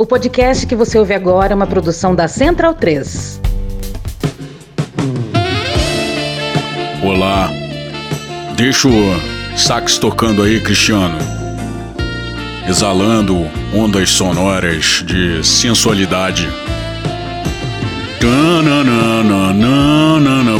O podcast que você ouve agora é uma produção da Central 3. Olá. Deixa o sax tocando aí, Cristiano. Exalando ondas sonoras de sensualidade.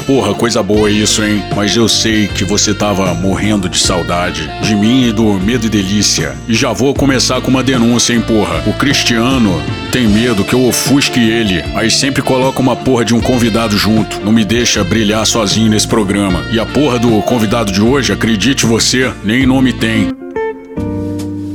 Porra, coisa boa isso, hein? Mas eu sei que você tava morrendo de saudade de mim e do Medo e Delícia. E já vou começar com uma denúncia, hein, porra. O Cristiano tem medo que eu ofusque ele, mas sempre coloca uma porra de um convidado junto. Não me deixa brilhar sozinho nesse programa. E a porra do convidado de hoje, acredite você, nem nome tem.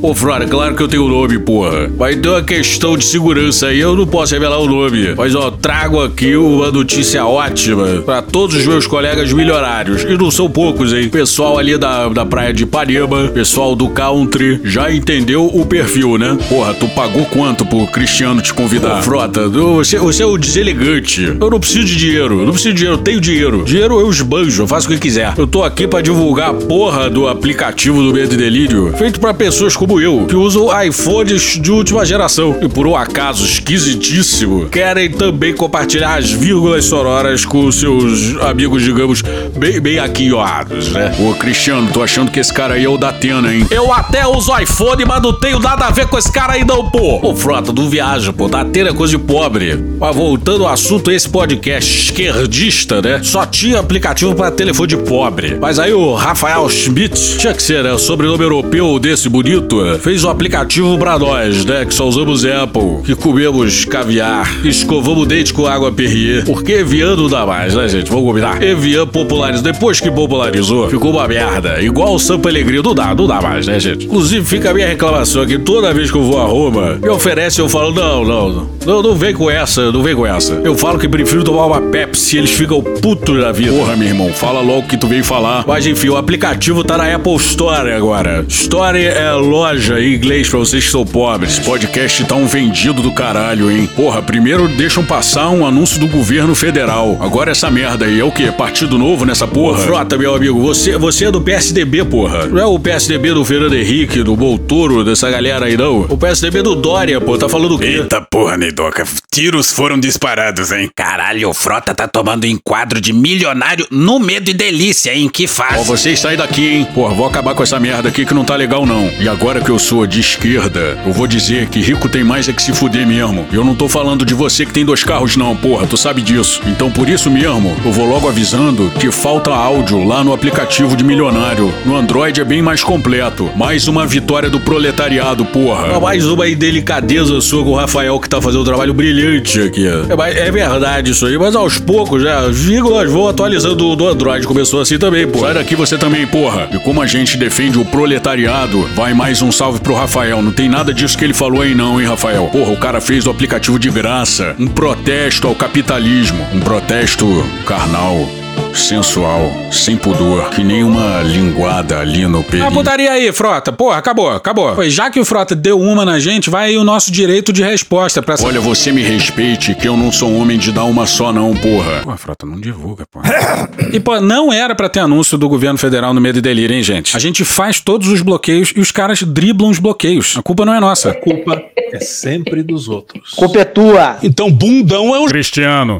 Ô, Frora, claro que eu tenho o nome, porra. Mas tem uma questão de segurança aí, eu não posso revelar o nome. Mas, ó, trago aqui uma notícia ótima para todos os meus colegas milionários. E não são poucos, hein? Pessoal ali da, da praia de Ipanema, pessoal do country, já entendeu o perfil, né? Porra, tu pagou quanto pro Cristiano te convidar? Ô, Frota, você, você é o deselegante. Eu não preciso de dinheiro, eu não preciso de dinheiro, eu tenho dinheiro. Dinheiro eu esbanjo, eu faço o que quiser. Eu tô aqui para divulgar a porra do aplicativo do Medo e Delírio, feito para pessoas como eu, que usam iPhones de última geração e por um acaso esquisitíssimo, querem também compartilhar as vírgulas sonoras com seus amigos, digamos, bem, bem aquinhoados, né? Ô, Cristiano, tô achando que esse cara aí é o da Atena, hein? Eu até uso iPhone, mas não tenho nada a ver com esse cara aí não, pô! Ô, Frota, não viaja, pô, da Atena é coisa de pobre. Mas voltando ao assunto, esse podcast esquerdista, né? Só tinha aplicativo para telefone de pobre. Mas aí o Rafael Schmidt, tinha que ser, né? O sobrenome europeu desse bonito, fez um aplicativo pra nós, né? Que só usamos Apple, que comemos caviar, escovamos dente com água Perrier. Porque Evian não dá mais, né, gente? Vamos combinar. Evian popularizou. Depois que popularizou, ficou uma merda. Igual o São Pellegrino. Não dá, não dá mais, né, gente? Inclusive, fica a minha reclamação aqui. Toda vez que eu vou a Roma, me oferece, eu falo, não, não, não, não vem com essa, não vem com essa. Eu falo que prefiro tomar uma Pepsi, eles ficam putos da vida. Porra, meu irmão, fala logo o que tu veio falar. Mas enfim, o aplicativo tá na Apple Store agora. Store é loja em inglês pra vocês que são pobres. Podcast tá um vendido do caralho, hein? Porra, primeiro deixam passar um anúncio do governo federal. Agora essa merda aí é o quê? Partido novo nessa porra? Frota, meu amigo, você, você é do PSDB, porra. Não é o PSDB do Fernando Henrique, do Boltoro, dessa galera aí, não. O PSDB do Dória, pô, tá falando o quê? Eita porra, Neidoca. Tiros foram disparados, hein? Caralho, o Frota tá tomando enquadro de milionário no medo e delícia, hein? Que Ó, faz. vocês saem daqui, hein? Porra, vou acabar com essa merda aqui que não tá legal, não. E agora que eu sou de esquerda, eu vou dizer que rico tem mais é que se fuder mesmo. Eu não tô falando de você que tem dois carros, não, porra, tu sabe disso. Então por isso mesmo, eu vou logo avisando que falta áudio lá no aplicativo de milionário. No Android é bem mais completo. Mais uma vitória do proletariado, porra. Mais uma indelicadeza sua com o Rafael que tá fazendo um trabalho brilhante aqui. É, é verdade isso aí, mas aos poucos, já, as vírgulas vão atualizando do, do Android. Começou assim também, porra. Sai daqui você também, porra. E como a gente defende o proletariado, vai mais um salve pro Rafael. Não tem nada disso que ele falou aí não, hein, Rafael? Porra, o cara fez o aplicativo de graça. Um protesto ao capitalismo. Um protesto carnal. Sensual, sem pudor, que nem uma linguada ali no A pelinho. putaria aí, Frota. Porra, acabou, acabou. Pois já que o Frota deu uma na gente, vai aí o nosso direito de resposta pra essa. Olha, você me respeite que eu não sou homem de dar uma só não, porra. Pô, Frota, não divulga, porra. E, pô, não era pra ter anúncio do governo federal no medo e delírio, hein, gente? A gente faz todos os bloqueios e os caras driblam os bloqueios. A culpa não é nossa. culpa é sempre dos outros. Culpa é tua. Então, bundão é o Cristiano.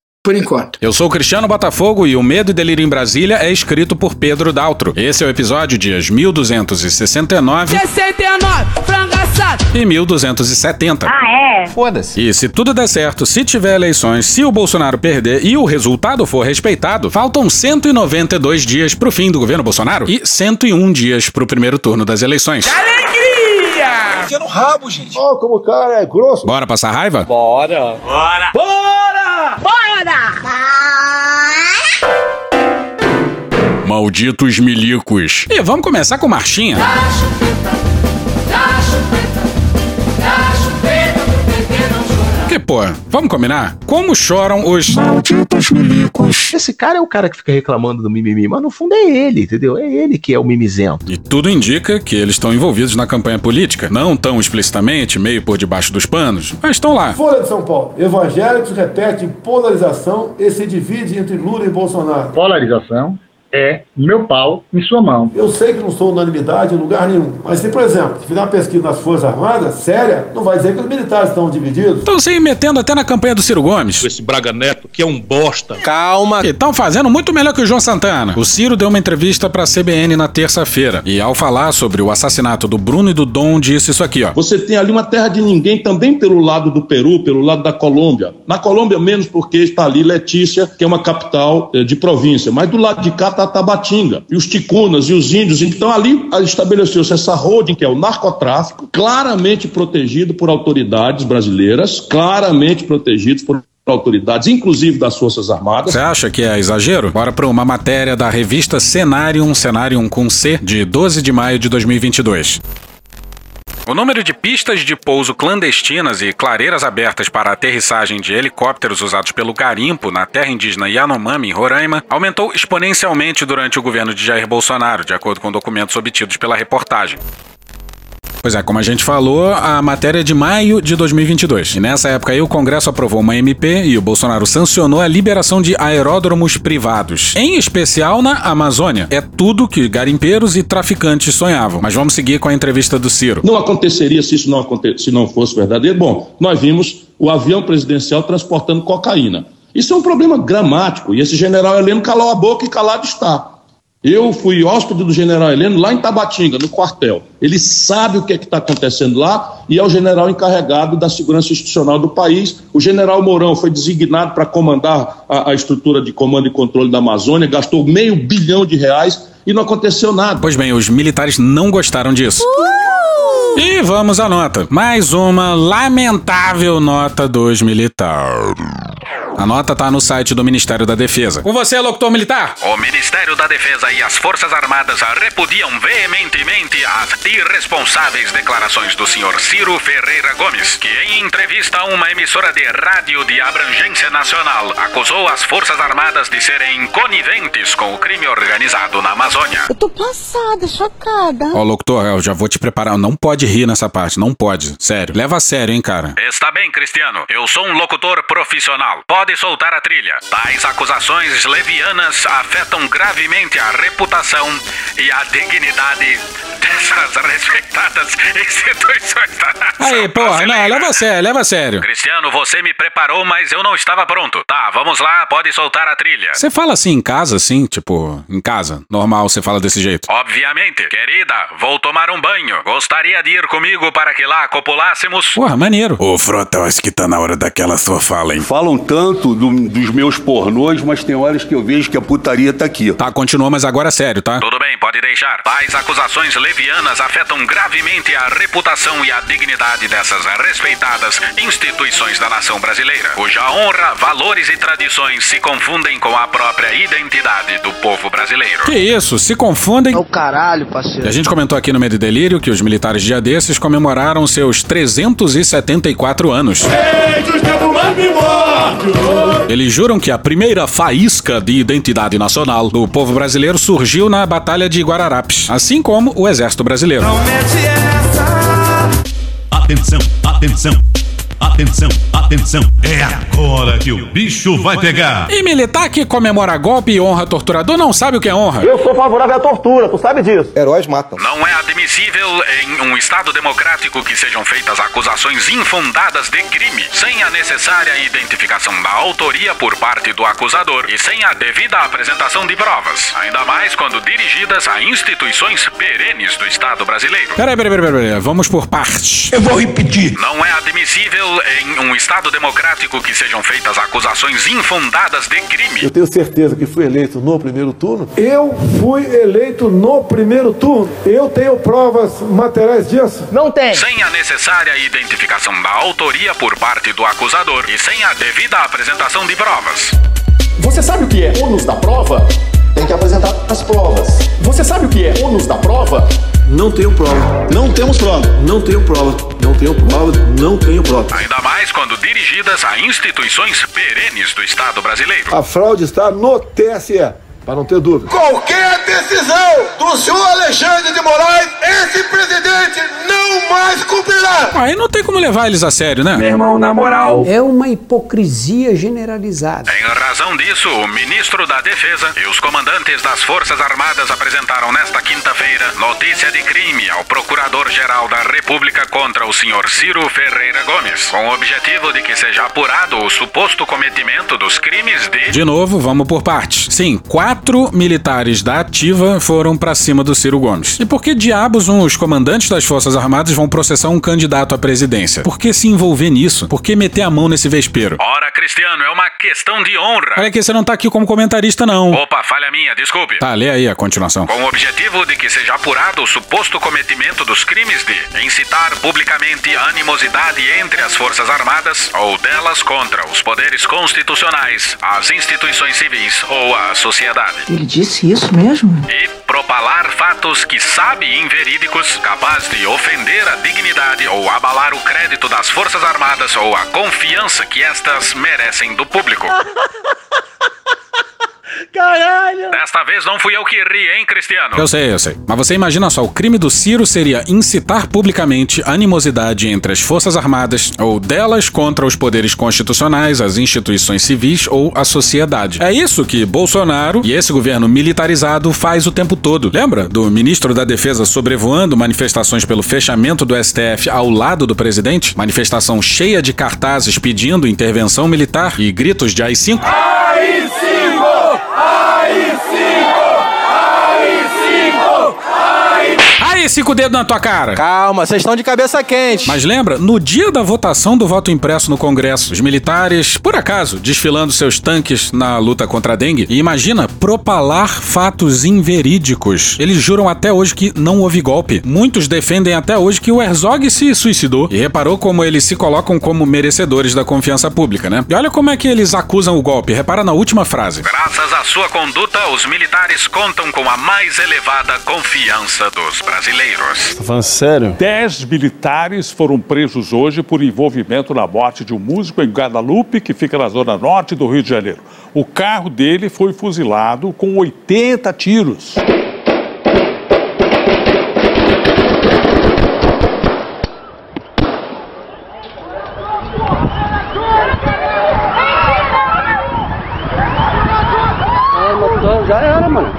Por enquanto. Eu sou o Cristiano Botafogo e o Medo e Delírio em Brasília é escrito por Pedro Daltro. Esse é o episódio dias 1269 69, frango assado. e 1270. Ah, é? Foda-se. E se tudo der certo, se tiver eleições, se o Bolsonaro perder e o resultado for respeitado, faltam 192 dias pro fim do governo Bolsonaro e 101 dias pro primeiro turno das eleições. Enfia no rabo, gente. Ó, como o cara é grosso. Bora passar raiva? Bora. Malditos milicos. E vamos começar com marchinha. Porque, pô, vamos combinar? Como choram os malditos milicos. Esse cara é o cara que fica reclamando do mimimi, mas no fundo é ele, entendeu? É ele que é o mimizento. E tudo indica que eles estão envolvidos na campanha política. Não tão explicitamente, meio por debaixo dos panos, mas estão lá. Folha de São Paulo. Evangélicos repetem polarização e se divide entre Lula e Bolsonaro. Polarização é meu pau em sua mão. Eu sei que não sou unanimidade em lugar nenhum, mas se, por exemplo, se fizer uma pesquisa nas Forças Armadas, séria, não vai dizer que os militares estão divididos. Estão se metendo até na campanha do Ciro Gomes. Esse Braga Neto, que é um bosta. Calma. E estão fazendo muito melhor que o João Santana. O Ciro deu uma entrevista pra CBN na terça-feira. E ao falar sobre o assassinato do Bruno e do Dom, disse isso aqui, ó. Você tem ali uma terra de ninguém também pelo lado do Peru, pelo lado da Colômbia. Na Colômbia, menos porque está ali Letícia, que é uma capital eh, de província. Mas do lado de cá Tabatinga. E os ticunas e os índios. Então ali estabeleceu-se essa holding, que é o narcotráfico, claramente protegido por autoridades brasileiras, claramente protegidos por autoridades, inclusive das Forças Armadas. Você acha que é exagero? Bora para uma matéria da revista Cenarium, Cenarium com C, de 12 de maio de 2022. O número de pistas de pouso clandestinas e clareiras abertas para aterrissagem de helicópteros usados pelo garimpo na terra indígena Yanomami, em Roraima, aumentou exponencialmente durante o governo de Jair Bolsonaro, de acordo com documentos obtidos pela reportagem. Pois é, como a gente falou, a matéria é de maio de 2022. E nessa época aí o Congresso aprovou uma MP e o Bolsonaro sancionou a liberação de aeródromos privados, em especial na Amazônia. É tudo que garimpeiros e traficantes sonhavam. Mas vamos seguir com a entrevista do Ciro. Não aconteceria se isso não, aconte se não fosse verdadeiro. Bom, nós vimos o avião presidencial transportando cocaína. Isso é um problema gramático. E esse general Heleno calou a boca e calado está. Eu fui hóspede do general Heleno lá em Tabatinga, no quartel. Ele sabe o que é está acontecendo lá e é o general encarregado da segurança institucional do país. O general Mourão foi designado para comandar a, a, estrutura de comando e controle da Amazônia, gastou meio bilhão de reais e não aconteceu nada. Pois bem, os militares não gostaram disso. Uh! E vamos à nota. Mais uma lamentável nota dos militares. A nota tá no site do Ministério da Defesa. Com você, locutor militar. O Ministério da Defesa e as Forças Armadas repudiam veementemente as irresponsáveis declarações do senhor Ciro Ferreira Gomes, que em entrevista a uma emissora de rádio de abrangência nacional acusou as Forças Armadas de serem coniventes com o crime organizado na Amazônia. Eu tô passada, chocada. Ó, locutor, eu já vou te preparar. Não pode rir nessa parte, não pode. Sério. Leva a sério, hein, cara. Está bem, Cristiano. Eu sou um locutor profissional. Pode soltar a trilha. Tais acusações levianas afetam gravemente a reputação e a dignidade dessas respeitadas instituições da nação. Aí, porra, não, leva a sério, leva a sério. Cristiano, você me preparou, mas eu não estava pronto. Tá, vamos lá, pode soltar a trilha. Você fala assim em casa, assim, tipo, em casa, normal, você fala desse jeito? Obviamente. Querida, vou tomar um banho. Gostaria de ir comigo para que lá copulássemos? Porra, maneiro. Ô, Frota, eu acho que tá na hora daquela sua fala, hein? Falam tanto do, dos meus pornôs, mas tem horas que eu vejo que a putaria tá aqui. Tá, continua, mas agora é sério, tá? Tudo bem, pode deixar. Tais acusações levianas afetam gravemente a reputação e a dignidade dessas respeitadas instituições da nação brasileira, cuja honra, valores e tradições se confundem com a própria identidade do povo brasileiro. Que isso, se confundem? É o caralho, parceiro. E a gente comentou aqui no Medo e Delírio que os militares dia desses comemoraram seus 374 anos. Eles juram que a primeira faísca de identidade nacional do povo brasileiro surgiu na Batalha de Guararapes, assim como o Exército Brasileiro. Atenção, atenção. Atenção, atenção, é agora que o bicho vai pegar. E militar que comemora golpe e honra torturador não sabe o que é honra. Eu sou favorável à tortura, tu sabe disso. Heróis matam. Não é admissível em um Estado democrático que sejam feitas acusações infundadas de crime, sem a necessária identificação da autoria por parte do acusador e sem a devida apresentação de provas, ainda mais quando dirigidas a instituições perenes do Estado brasileiro. Peraí, peraí, peraí, peraí, vamos por partes. Eu vou repetir. Não é admissível em um Estado democrático que sejam feitas acusações infundadas de crime. Eu tenho certeza que fui eleito no primeiro turno. Eu fui eleito no primeiro turno. Eu tenho provas materiais disso? Não tem. Sem a necessária identificação da autoria por parte do acusador e sem a devida apresentação de provas. Você sabe o que é ônus da prova? Tem que apresentar as provas. Você sabe o que é ônus da prova? Não tenho prova. Não temos prova. Não tenho prova. Não tenho prova. Não tenho prova. Ainda mais quando dirigidas a instituições perenes do Estado brasileiro. A fraude está no TSE. Para não ter dúvida. Qualquer decisão do senhor Alexandre de Moraes, esse presidente não mais cumprirá. Aí não tem como levar eles a sério, né? Meu irmão, na moral. É uma hipocrisia generalizada. Em razão disso, o ministro da Defesa e os comandantes das Forças Armadas apresentaram nesta quinta-feira notícia de crime ao Procurador-Geral da República contra o senhor Ciro Ferreira Gomes, com o objetivo de que seja apurado o suposto cometimento dos crimes de. De novo, vamos por partes. Sim, quatro quatro militares da ativa foram para cima do Ciro Gomes. E por que diabos os comandantes das Forças Armadas vão processar um candidato à presidência? Por que se envolver nisso? Por que meter a mão nesse vespeiro? Ora, Cristiano, é uma questão de honra. Olha que você não tá aqui como comentarista, não. Opa, falha minha, desculpe. Tá, lê aí a continuação. Com o objetivo de que seja apurado o suposto cometimento dos crimes de incitar publicamente animosidade entre as Forças Armadas ou delas contra os poderes constitucionais, as instituições civis ou a sociedade. Ele disse isso mesmo? E propalar fatos que sabe inverídicos, capaz de ofender a dignidade ou abalar o crédito das Forças Armadas ou a confiança que estas merecem do público. Caralho! Desta vez não fui eu que ri, hein, Cristiano? Eu sei, eu sei. Mas você imagina só, o crime do Ciro seria incitar publicamente animosidade entre as Forças Armadas ou delas contra os poderes constitucionais, as instituições civis ou a sociedade. É isso que Bolsonaro e esse governo militarizado faz o tempo todo. Lembra do ministro da Defesa sobrevoando manifestações pelo fechamento do STF ao lado do presidente? Manifestação cheia de cartazes pedindo intervenção militar e gritos de AI-5? AI-5! Aí, cinco dedos na tua cara. Calma, vocês estão de cabeça quente. Mas lembra, no dia da votação do voto impresso no Congresso, os militares, por acaso, desfilando seus tanques na luta contra a dengue, e imagina propalar fatos inverídicos. Eles juram até hoje que não houve golpe. Muitos defendem até hoje que o Herzog se suicidou. E reparou como eles se colocam como merecedores da confiança pública, né? E olha como é que eles acusam o golpe. Repara na última frase. Graças à sua conduta, os militares contam com a mais elevada confiança dos brasileiros. Tá falando sério? Dez militares foram presos hoje por envolvimento na morte de um músico em Guadalupe, que fica na zona norte do Rio de Janeiro. O carro dele foi fuzilado com 80 tiros. Já era, mano.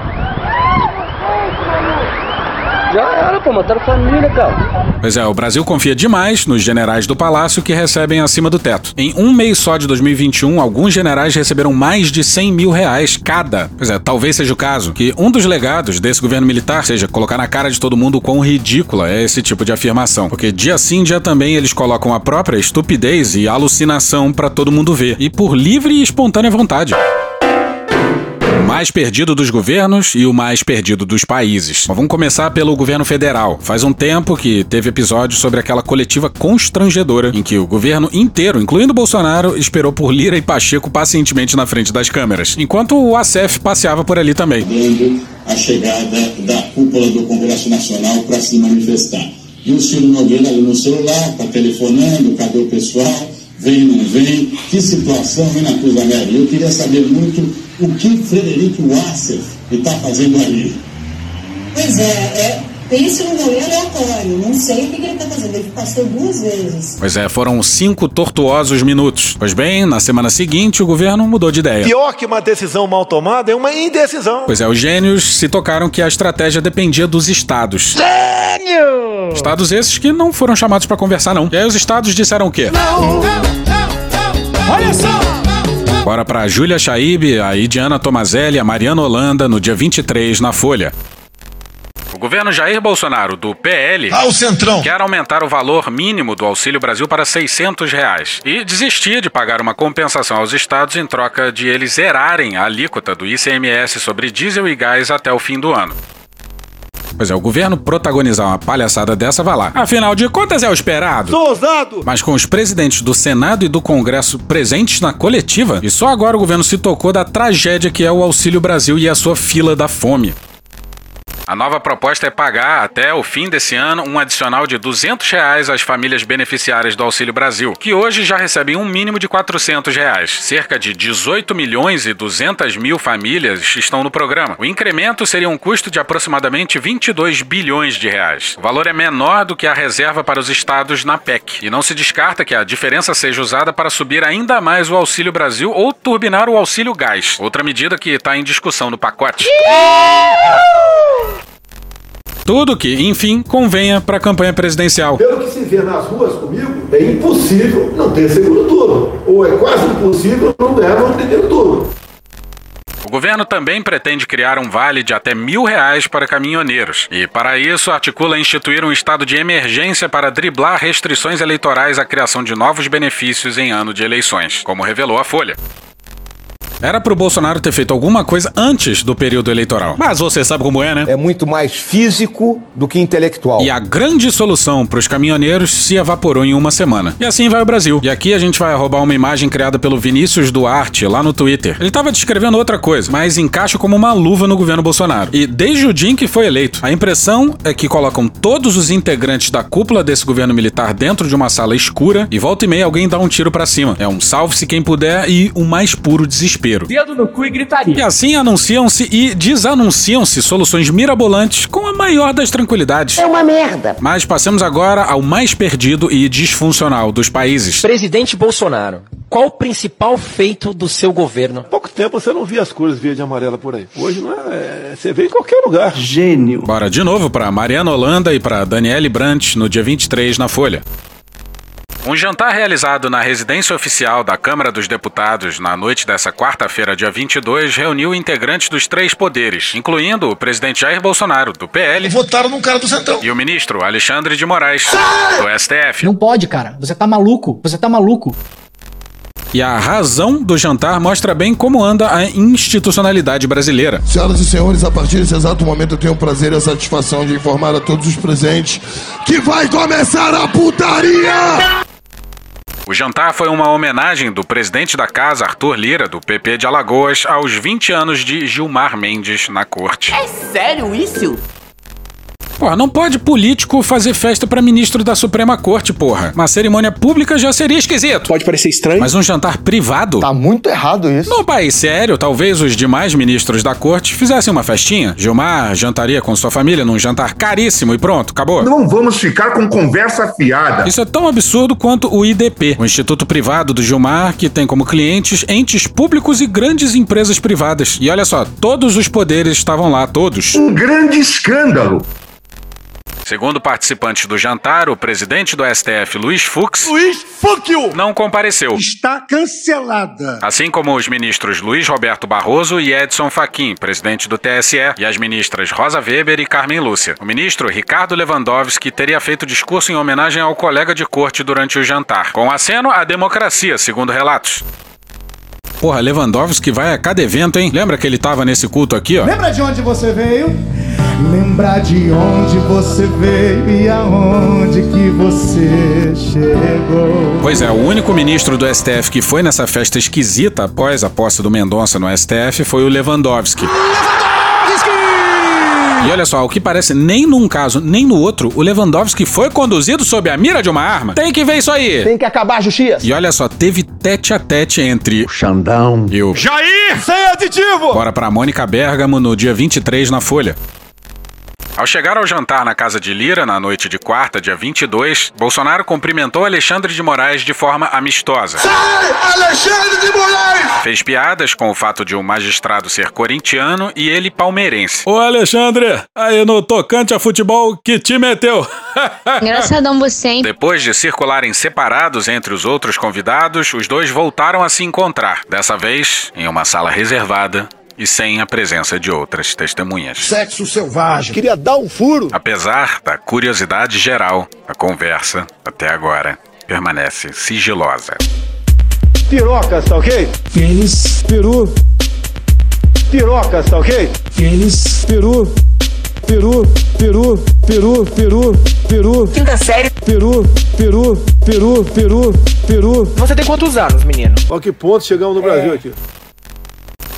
Já era, pô, mataram família, cara. Pois é, o Brasil confia demais nos generais do Palácio que recebem acima do teto. Em um mês só de 2021, alguns generais receberam mais de 100 mil reais cada. Pois é, talvez seja o caso que um dos legados desse governo militar seja colocar na cara de todo mundo o quão ridícula é esse tipo de afirmação. Porque dia sim, dia também eles colocam a própria estupidez e alucinação para todo mundo ver. E por livre e espontânea vontade mais perdido dos governos e o mais perdido dos países. Mas vamos começar pelo governo federal. Faz um tempo que teve episódio sobre aquela coletiva constrangedora em que o governo inteiro, incluindo Bolsonaro, esperou por Lira e Pacheco pacientemente na frente das câmeras, enquanto o ACF passeava por ali também. A chegada da cúpula do Congresso Nacional para se manifestar. E o Ciro Nogueira ali no celular, tá telefonando, cadê o pessoal? Vem, não vem? Que situação, vem na Cruz da Eu queria saber muito o que Frederico Wasser está fazendo ali. Pois é, é pense num rolê aleatório. Não sei o que, que ele está fazendo. Ele passou duas vezes. Pois é, foram cinco tortuosos minutos. Pois bem, na semana seguinte, o governo mudou de ideia. Pior que uma decisão mal tomada é uma indecisão. Pois é, os gênios se tocaram que a estratégia dependia dos estados. Gênio! Estados esses que não foram chamados para conversar, não. E aí os estados disseram o quê? Não, não, não, não. Olha só! Bora pra Júlia Chaib, a Idiana Tomazelli e a Mariana Holanda no dia 23 na Folha. O governo Jair Bolsonaro, do PL, ah, Centrão. quer aumentar o valor mínimo do Auxílio Brasil para 600 reais e desistir de pagar uma compensação aos estados em troca de eles zerarem a alíquota do ICMS sobre diesel e gás até o fim do ano. Pois é, o governo protagonizar uma palhaçada dessa vai lá. Afinal de contas, é o esperado. Sou ousado! Mas com os presidentes do Senado e do Congresso presentes na coletiva, e só agora o governo se tocou da tragédia que é o Auxílio Brasil e a sua fila da fome. A nova proposta é pagar até o fim desse ano um adicional de 200 reais às famílias beneficiárias do Auxílio Brasil, que hoje já recebem um mínimo de 400 reais. Cerca de 18 milhões e 200 mil famílias estão no programa. O incremento seria um custo de aproximadamente 22 bilhões de reais. O valor é menor do que a reserva para os estados na PEC, e não se descarta que a diferença seja usada para subir ainda mais o Auxílio Brasil ou turbinar o Auxílio Gás, outra medida que está em discussão no pacote. Tudo que, enfim, convenha para a campanha presidencial. Pelo que se vê nas ruas comigo, é impossível não ter segundo turno. Ou é quase impossível não ganhar no primeiro turno. O governo também pretende criar um vale de até mil reais para caminhoneiros. E, para isso, articula instituir um estado de emergência para driblar restrições eleitorais à criação de novos benefícios em ano de eleições, como revelou a Folha. Era pro Bolsonaro ter feito alguma coisa antes do período eleitoral. Mas você sabe como é, né? É muito mais físico do que intelectual. E a grande solução pros caminhoneiros se evaporou em uma semana. E assim vai o Brasil. E aqui a gente vai roubar uma imagem criada pelo Vinícius Duarte lá no Twitter. Ele tava descrevendo outra coisa, mas encaixa como uma luva no governo Bolsonaro. E desde o dia em que foi eleito, a impressão é que colocam todos os integrantes da cúpula desse governo militar dentro de uma sala escura e volta e meia alguém dá um tiro para cima. É um salve-se quem puder e o mais puro desespero. Dedo no cu e gritaria. E assim anunciam-se e desanunciam-se soluções mirabolantes com a maior das tranquilidades. É uma merda. Mas passemos agora ao mais perdido e disfuncional dos países. Presidente Bolsonaro, qual o principal feito do seu governo? Há pouco tempo você não via as cores verde e amarela por aí. Hoje não é, é, você vê em qualquer lugar. Gênio. Bora de novo para Mariana Holanda e para Daniele Brandt no dia 23 na Folha. Um jantar realizado na residência oficial da Câmara dos Deputados na noite dessa quarta-feira, dia 22, reuniu integrantes dos três poderes, incluindo o presidente Jair Bolsonaro, do PL. Votaram num cara do Centrão. E o ministro Alexandre de Moraes, do STF. Não pode, cara. Você tá maluco. Você tá maluco. E a razão do jantar mostra bem como anda a institucionalidade brasileira. Senhoras e senhores, a partir desse exato momento eu tenho o prazer e a satisfação de informar a todos os presentes que vai começar a putaria! O jantar foi uma homenagem do presidente da casa, Arthur Lira, do PP de Alagoas, aos 20 anos de Gilmar Mendes na corte. É sério isso? Porra, não pode político fazer festa pra ministro da Suprema Corte, porra. Uma cerimônia pública já seria esquisito. Pode parecer estranho. Mas um jantar privado? Tá muito errado isso. Num país sério, talvez os demais ministros da corte fizessem uma festinha. Gilmar jantaria com sua família num jantar caríssimo e pronto, acabou. Não vamos ficar com conversa fiada. Isso é tão absurdo quanto o IDP, o Instituto Privado do Gilmar, que tem como clientes entes públicos e grandes empresas privadas. E olha só, todos os poderes estavam lá, todos. Um grande escândalo. Segundo participantes do jantar, o presidente do STF, Luiz Fux, Luiz, you! não compareceu. Está cancelada. Assim como os ministros Luiz Roberto Barroso e Edson Fachin, presidente do TSE, e as ministras Rosa Weber e Carmen Lúcia. O ministro Ricardo Lewandowski teria feito discurso em homenagem ao colega de corte durante o jantar, com aceno à democracia, segundo relatos. Porra, Lewandowski vai a cada evento, hein? Lembra que ele tava nesse culto aqui, ó? Lembra de onde você veio? Lembrar de onde você veio e aonde que você chegou. Pois é, o único ministro do STF que foi nessa festa esquisita após a posse do Mendonça no STF foi o Lewandowski. E olha só, o que parece nem num caso nem no outro, o Lewandowski foi conduzido sob a mira de uma arma. Tem que ver isso aí. Tem que acabar a justiça. E olha só, teve tete a tete entre o Xandão e o Jair! Sem aditivo! Bora pra Mônica Bergamo no dia 23 na Folha. Ao chegar ao jantar na casa de Lira na noite de quarta, dia 22, Bolsonaro cumprimentou Alexandre de Moraes de forma amistosa. Sai, Alexandre de Moraes! Fez piadas com o fato de um magistrado ser corintiano e ele palmeirense. Ô Alexandre, aí no tocante a futebol, que te meteu? Engraçadão você, hein? Depois de circularem separados entre os outros convidados, os dois voltaram a se encontrar, dessa vez em uma sala reservada e sem a presença de outras testemunhas. Sexo selvagem. Queria dar um furo. Apesar da curiosidade geral, a conversa, até agora, permanece sigilosa. Pirocas, tá ok? Pênis, Peru. Pirocas, tá ok? pênis, peru, Peru, Peru, Peru, Peru, Peru. Quinta série. Peru, Peru, Peru, Peru, Peru. Você tem quantos anos, menino? Olha que ponto chegamos no Brasil aqui.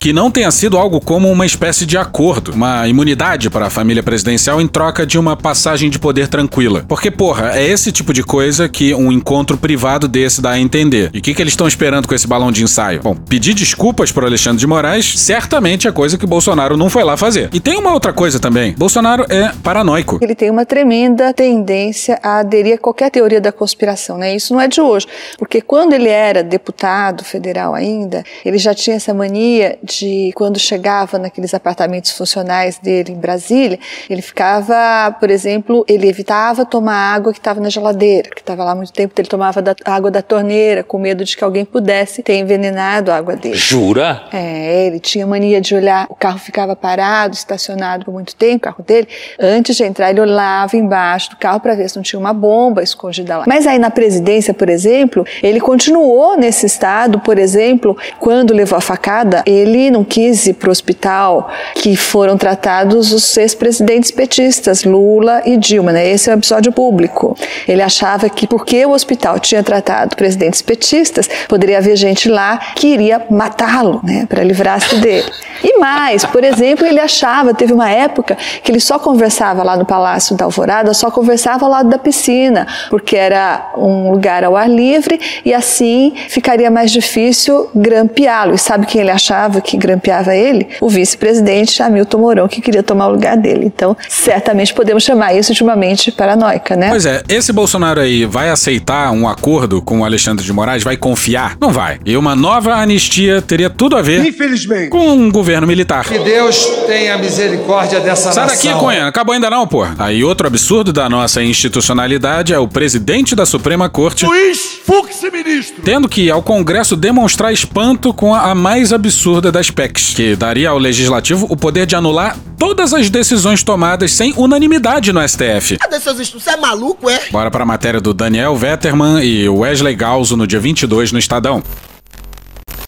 Que não tenha sido algo como uma espécie de acordo, uma imunidade para a família presidencial em troca de uma passagem de poder tranquila. Porque, porra, é esse tipo de coisa que um encontro privado desse dá a entender. E o que, que eles estão esperando com esse balão de ensaio? Bom, pedir desculpas pro Alexandre de Moraes certamente é coisa que Bolsonaro não foi lá fazer. E tem uma outra coisa também. Bolsonaro é paranoico. Ele tem uma tremenda tendência a aderir a qualquer teoria da conspiração, né? Isso não é de hoje, porque quando ele era deputado federal ainda, ele já tinha essa mania de quando chegava naqueles apartamentos funcionais dele em Brasília, ele ficava, por exemplo, ele evitava tomar água que estava na geladeira, que estava lá há muito tempo, ele tomava da, água da torneira, com medo de que alguém pudesse ter envenenado a água dele. Jura? É, ele tinha mania de olhar, o carro ficava parado, estacionado por muito tempo, o carro dele, antes de entrar ele olhava embaixo do carro para ver se não tinha uma bomba escondida lá. Mas aí na presidência, por exemplo, ele continuou nesse estado, por exemplo, quando levou a facada, ele não quis ir para o hospital que foram tratados os ex-presidentes petistas, Lula e Dilma, né? Esse é um episódio público. Ele achava que porque o hospital tinha tratado presidentes petistas, poderia haver gente lá que iria matá-lo, né, para livrar-se dele. E mais, por exemplo, ele achava, teve uma época que ele só conversava lá no Palácio da Alvorada, só conversava ao lado da piscina, porque era um lugar ao ar livre e assim ficaria mais difícil grampeá-lo. E sabe quem ele achava que grampeava ele? O vice-presidente Hamilton Mourão, que queria tomar o lugar dele. Então, certamente podemos chamar isso de uma mente paranoica, né? Pois é, esse Bolsonaro aí vai aceitar um acordo com o Alexandre de Moraes? Vai confiar? Não vai. E uma nova anistia teria tudo a ver Infelizmente. com um governo militar. Que Deus tenha misericórdia dessa Sai nação. daqui, Cunha. Acabou ainda não, pô. Aí outro absurdo da nossa institucionalidade é o presidente da Suprema Corte Luiz Fux, ministro. tendo que ir ao Congresso demonstrar espanto com a a mais absurda das PECs, que daria ao Legislativo o poder de anular todas as decisões tomadas sem unanimidade no STF. Cadê seus estudos? Você é maluco, é? Bora para a matéria do Daniel Vetterman e Wesley Galzo no dia 22 no Estadão.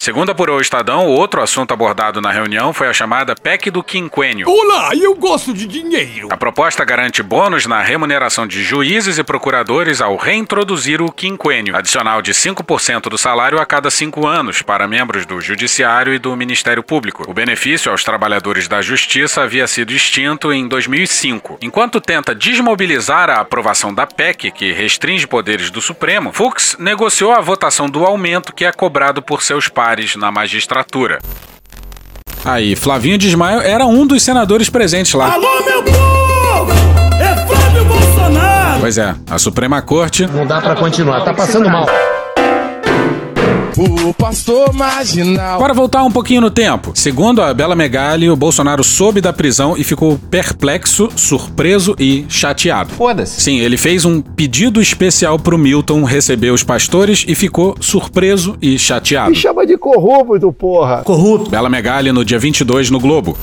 Segundo apurou o Estadão, outro assunto abordado na reunião foi a chamada PEC do quinquênio. Olá, eu gosto de dinheiro. A proposta garante bônus na remuneração de juízes e procuradores ao reintroduzir o quinquênio, adicional de 5% do salário a cada cinco anos para membros do Judiciário e do Ministério Público. O benefício aos trabalhadores da Justiça havia sido extinto em 2005. Enquanto tenta desmobilizar a aprovação da PEC, que restringe poderes do Supremo, Fux negociou a votação do aumento que é cobrado por seus pares na magistratura. Aí, Flavinho de Ismael era um dos senadores presentes lá. Alô, meu povo! É Flávio Bolsonaro! Pois é, a Suprema Corte. Não dá pra continuar, tá passando mal. O pastor marginal. Bora voltar um pouquinho no tempo. Segundo a Bela Megali, o Bolsonaro soube da prisão e ficou perplexo, surpreso e chateado. Foda-se. Sim, ele fez um pedido especial pro Milton receber os pastores e ficou surpreso e chateado. Me chama de corrupto, porra. Corrupto. Bela Megali no dia 22 no Globo.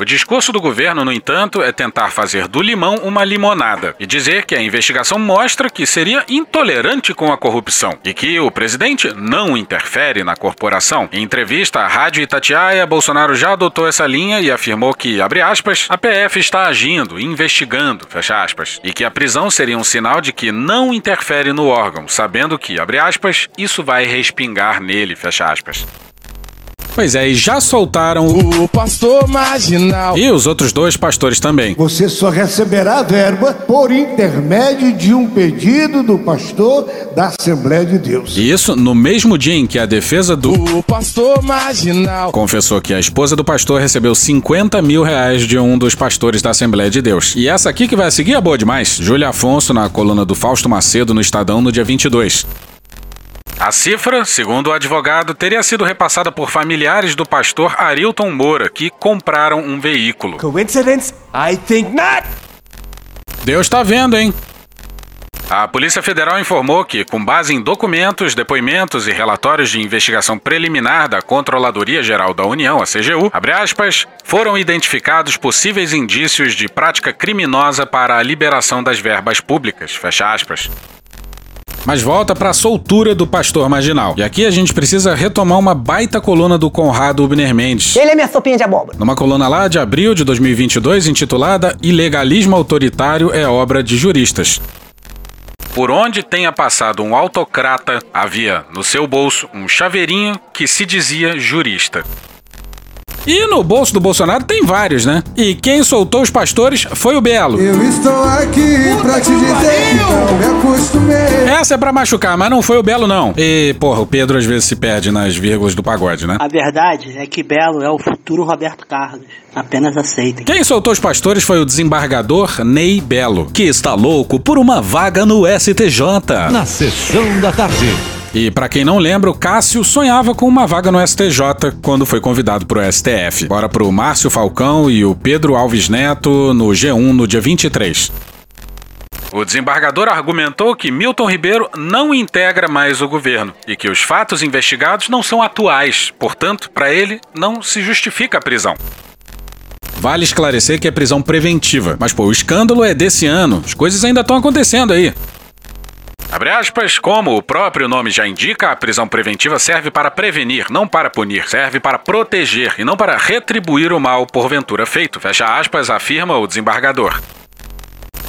O discurso do governo, no entanto, é tentar fazer do limão uma limonada e dizer que a investigação mostra que seria intolerante com a corrupção e que o presidente não interfere na corporação. Em entrevista à Rádio Itatiaia, Bolsonaro já adotou essa linha e afirmou que, abre aspas, a PF está agindo, investigando, fecha aspas, e que a prisão seria um sinal de que não interfere no órgão, sabendo que, abre aspas, isso vai respingar nele, fecha aspas. Pois é, e já soltaram o pastor marginal e os outros dois pastores também. Você só receberá verba por intermédio de um pedido do pastor da Assembleia de Deus. E isso no mesmo dia em que a defesa do o pastor marginal confessou que a esposa do pastor recebeu 50 mil reais de um dos pastores da Assembleia de Deus. E essa aqui que vai a seguir é boa demais. Júlia Afonso na coluna do Fausto Macedo no Estadão no dia 22. A cifra, segundo o advogado, teria sido repassada por familiares do pastor Arilton Moura, que compraram um veículo. Coincidence? I think not! Deus tá vendo, hein? A Polícia Federal informou que, com base em documentos, depoimentos e relatórios de investigação preliminar da Controladoria Geral da União, a CGU, aspas, foram identificados possíveis indícios de prática criminosa para a liberação das verbas públicas, fecha aspas. Mas volta para a soltura do pastor marginal. E aqui a gente precisa retomar uma baita coluna do Conrado Ubner Mendes. Ele é minha sopinha de abóbora. Numa coluna lá de abril de 2022 intitulada Ilegalismo Autoritário é obra de juristas. Por onde tenha passado um autocrata, havia no seu bolso um chaveirinho que se dizia jurista. E no bolso do Bolsonaro tem vários, né? E quem soltou os pastores foi o Belo. Eu estou aqui pra te dizer que não me acostumei. Essa é pra machucar, mas não foi o Belo, não. E, porra, o Pedro às vezes se perde nas vírgulas do pagode, né? A verdade é que Belo é o futuro Roberto Carlos. Apenas aceitem. Quem soltou os pastores foi o desembargador Ney Belo, que está louco por uma vaga no STJ. Na sessão da tarde. E para quem não lembra, o Cássio sonhava com uma vaga no STJ quando foi convidado pro STF. Bora pro Márcio Falcão e o Pedro Alves Neto no G1 no dia 23. O desembargador argumentou que Milton Ribeiro não integra mais o governo e que os fatos investigados não são atuais, portanto, para ele não se justifica a prisão. Vale esclarecer que é prisão preventiva, mas pô, o escândalo é desse ano, as coisas ainda estão acontecendo aí. Abre aspas, como o próprio nome já indica, a prisão preventiva serve para prevenir, não para punir, serve para proteger e não para retribuir o mal porventura feito. Fecha aspas, afirma o desembargador.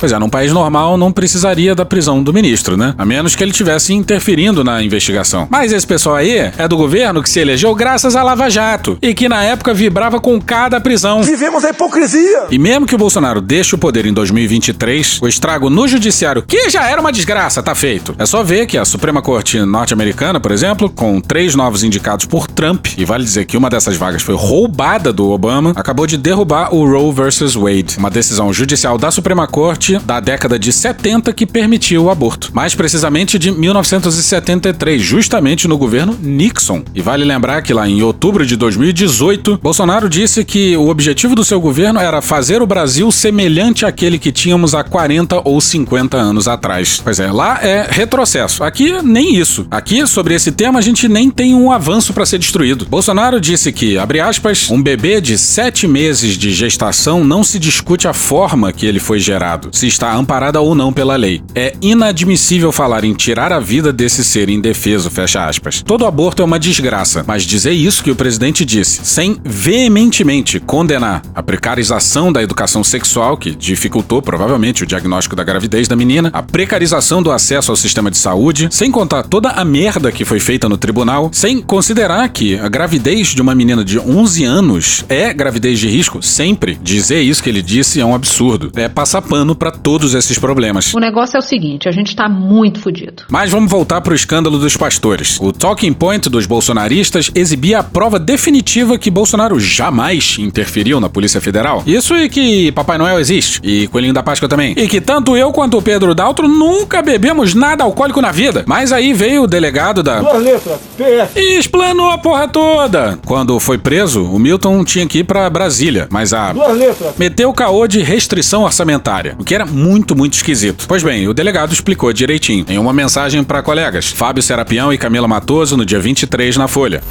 Pois é, num país normal não precisaria da prisão do ministro, né? A menos que ele tivesse interferindo na investigação. Mas esse pessoal aí é do governo que se elegeu graças a Lava Jato e que na época vibrava com cada prisão. Vivemos a hipocrisia! E mesmo que o Bolsonaro deixe o poder em 2023, o estrago no judiciário, que já era uma desgraça, tá feito. É só ver que a Suprema Corte norte-americana, por exemplo, com três novos indicados por Trump, e vale dizer que uma dessas vagas foi roubada do Obama, acabou de derrubar o Roe versus Wade, uma decisão judicial da Suprema Corte da década de 70 que permitiu o aborto. Mais precisamente de 1973, justamente no governo Nixon. E vale lembrar que lá em outubro de 2018, Bolsonaro disse que o objetivo do seu governo era fazer o Brasil semelhante àquele que tínhamos há 40 ou 50 anos atrás. Pois é, lá é retrocesso. Aqui nem isso. Aqui sobre esse tema a gente nem tem um avanço para ser destruído. Bolsonaro disse que, abre aspas, um bebê de sete meses de gestação não se discute a forma que ele foi gerado. Se está amparada ou não pela lei. É inadmissível falar em tirar a vida desse ser indefeso, fecha aspas. Todo aborto é uma desgraça, mas dizer isso que o presidente disse, sem veementemente condenar a precarização da educação sexual, que dificultou provavelmente o diagnóstico da gravidez da menina, a precarização do acesso ao sistema de saúde, sem contar toda a merda que foi feita no tribunal, sem considerar que a gravidez de uma menina de 11 anos é gravidez de risco, sempre dizer isso que ele disse é um absurdo. É passar pano para todos esses problemas. O negócio é o seguinte, a gente tá muito fudido. Mas vamos voltar pro escândalo dos pastores. O talking point dos bolsonaristas exibia a prova definitiva que Bolsonaro jamais interferiu na Polícia Federal. Isso e que Papai Noel existe, e Coelhinho da Páscoa também. E que tanto eu quanto o Pedro Daltro nunca bebemos nada alcoólico na vida. Mas aí veio o delegado da... Duas letras, PF. E explanou a porra toda. Quando foi preso, o Milton tinha que ir pra Brasília, mas a... Duas letras. Meteu o caô de restrição orçamentária, o que era muito, muito esquisito. Pois bem, o delegado explicou direitinho em uma mensagem para colegas, Fábio Serapião e Camila Matoso, no dia 23 na Folha.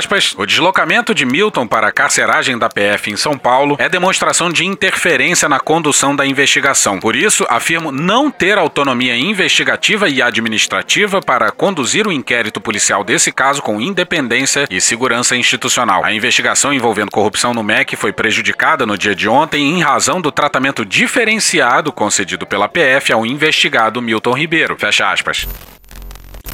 Aspas, o deslocamento de Milton para a carceragem da PF em São Paulo é demonstração de interferência na condução da investigação. Por isso, afirmo não ter autonomia investigativa e administrativa para conduzir o inquérito policial desse caso com independência e segurança institucional. A investigação envolvendo corrupção no MEC foi prejudicada no dia de ontem em razão do tratamento diferenciado concedido pela PF ao investigado Milton Ribeiro. Fecha aspas.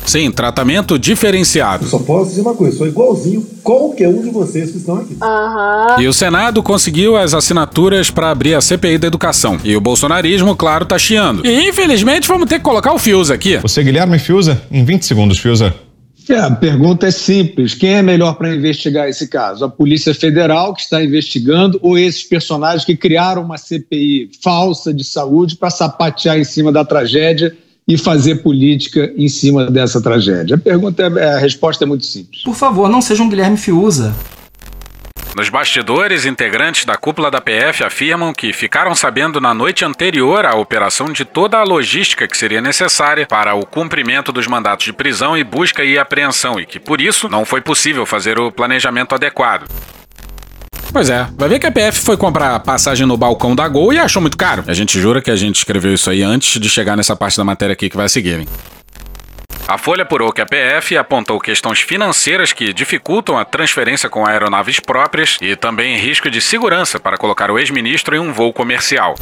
Sim, tratamento diferenciado. Eu só posso dizer uma coisa, sou igualzinho qualquer um de vocês que estão aqui. Uhum. E o Senado conseguiu as assinaturas para abrir a CPI da educação. E o bolsonarismo, claro, tá chiando. E infelizmente vamos ter que colocar o Fiuza aqui. Você, Guilherme Fiuza, em 20 segundos, Fiuza. É, a pergunta é simples: quem é melhor para investigar esse caso? A Polícia Federal, que está investigando, ou esses personagens que criaram uma CPI falsa de saúde para sapatear em cima da tragédia e fazer política em cima dessa tragédia? A pergunta é, a resposta é muito simples. Por favor, não seja um Guilherme Fiuza. Nos bastidores, integrantes da cúpula da PF afirmam que ficaram sabendo na noite anterior à operação de toda a logística que seria necessária para o cumprimento dos mandatos de prisão e busca e apreensão e que, por isso, não foi possível fazer o planejamento adequado. Pois é, vai ver que a PF foi comprar passagem no balcão da Gol e achou muito caro. A gente jura que a gente escreveu isso aí antes de chegar nessa parte da matéria aqui que vai seguir. Hein? A Folha apurou que a PF apontou questões financeiras que dificultam a transferência com aeronaves próprias e também risco de segurança para colocar o ex-ministro em um voo comercial.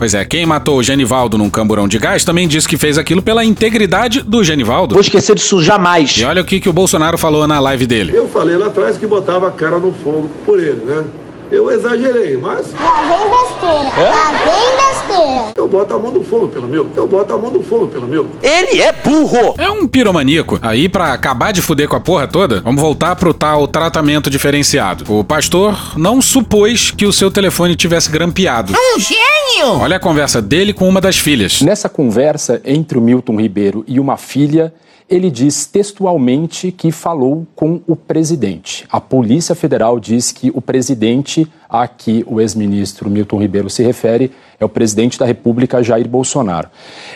Pois é, quem matou o Genivaldo num camburão de gás também disse que fez aquilo pela integridade do Genivaldo. Vou esquecer disso jamais. E olha o que, que o Bolsonaro falou na live dele. Eu falei lá atrás que botava a cara no fogo por ele, né? Eu exagerei, mas. Lá vem besteira, é? lá vem besteira. Eu boto a mão no fogo pelo meu. Eu boto a mão no fogo pelo meu. Ele é burro! É um piromaníaco. Aí, pra acabar de fuder com a porra toda, vamos voltar pro tal tratamento diferenciado. O pastor não supôs que o seu telefone tivesse grampeado. É um gênio! Olha a conversa dele com uma das filhas. Nessa conversa entre o Milton Ribeiro e uma filha, ele diz textualmente que falou com o presidente. A Polícia Federal diz que o presidente a que o ex-ministro Milton Ribeiro se refere é o presidente da República, Jair Bolsonaro.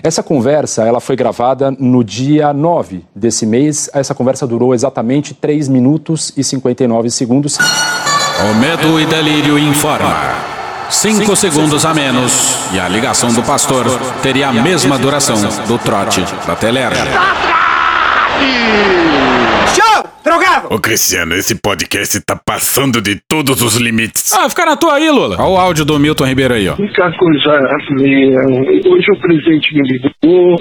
Essa conversa ela foi gravada no dia 9 desse mês. Essa conversa durou exatamente 3 minutos e 59 segundos. O Medo e Delírio informa. Cinco segundos a menos e a ligação do pastor teria a mesma duração do trote da Telera. Show! Drogado! Ô Cristiano, esse podcast tá passando de todos os limites. Ah, fica na tua aí, Lula. Olha o áudio do Milton Ribeiro aí, ó. Fica coisa meia. Hoje o presidente me ligou.